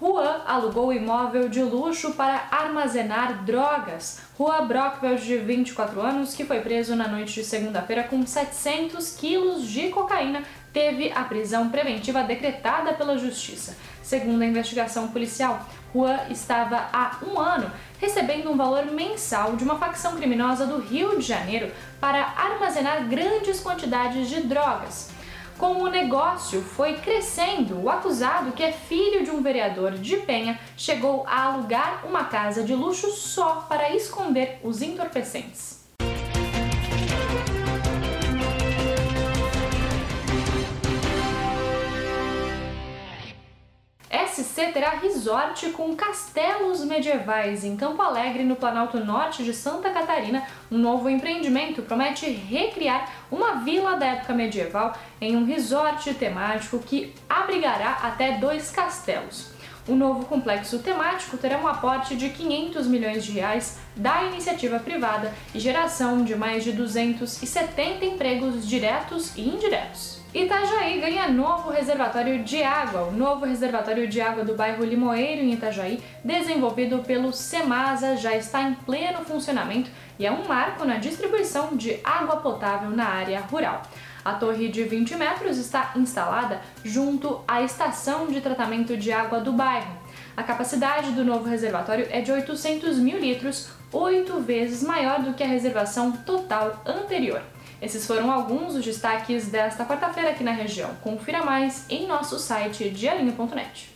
Juan alugou imóvel de luxo para armazenar drogas. Juan Brockveld, de 24 anos, que foi preso na noite de segunda-feira com 700 quilos de cocaína, teve a prisão preventiva decretada pela Justiça. Segundo a investigação policial, Juan estava há um ano recebendo um valor mensal de uma facção criminosa do Rio de Janeiro para armazenar grandes quantidades de drogas. Como o negócio foi crescendo, o acusado, que é filho de um vereador de Penha, chegou a alugar uma casa de luxo só para esconder os entorpecentes. SC terá resort com castelos medievais em Campo Alegre, no Planalto Norte de Santa Catarina. Um novo empreendimento promete recriar uma vila da época medieval em um resort temático que abrigará até dois castelos. O novo complexo temático terá um aporte de 500 milhões de reais da iniciativa privada e geração de mais de 270 empregos diretos e indiretos. Itajaí ganha novo reservatório de água. O novo reservatório de água do bairro Limoeiro, em Itajaí, desenvolvido pelo Semasa, já está em pleno funcionamento e é um marco na distribuição de água potável na área rural. A torre de 20 metros está instalada junto à estação de tratamento de água do bairro. A capacidade do novo reservatório é de 800 mil litros, oito vezes maior do que a reservação total anterior. Esses foram alguns dos destaques desta quarta-feira aqui na região. Confira mais em nosso site dialinho.net.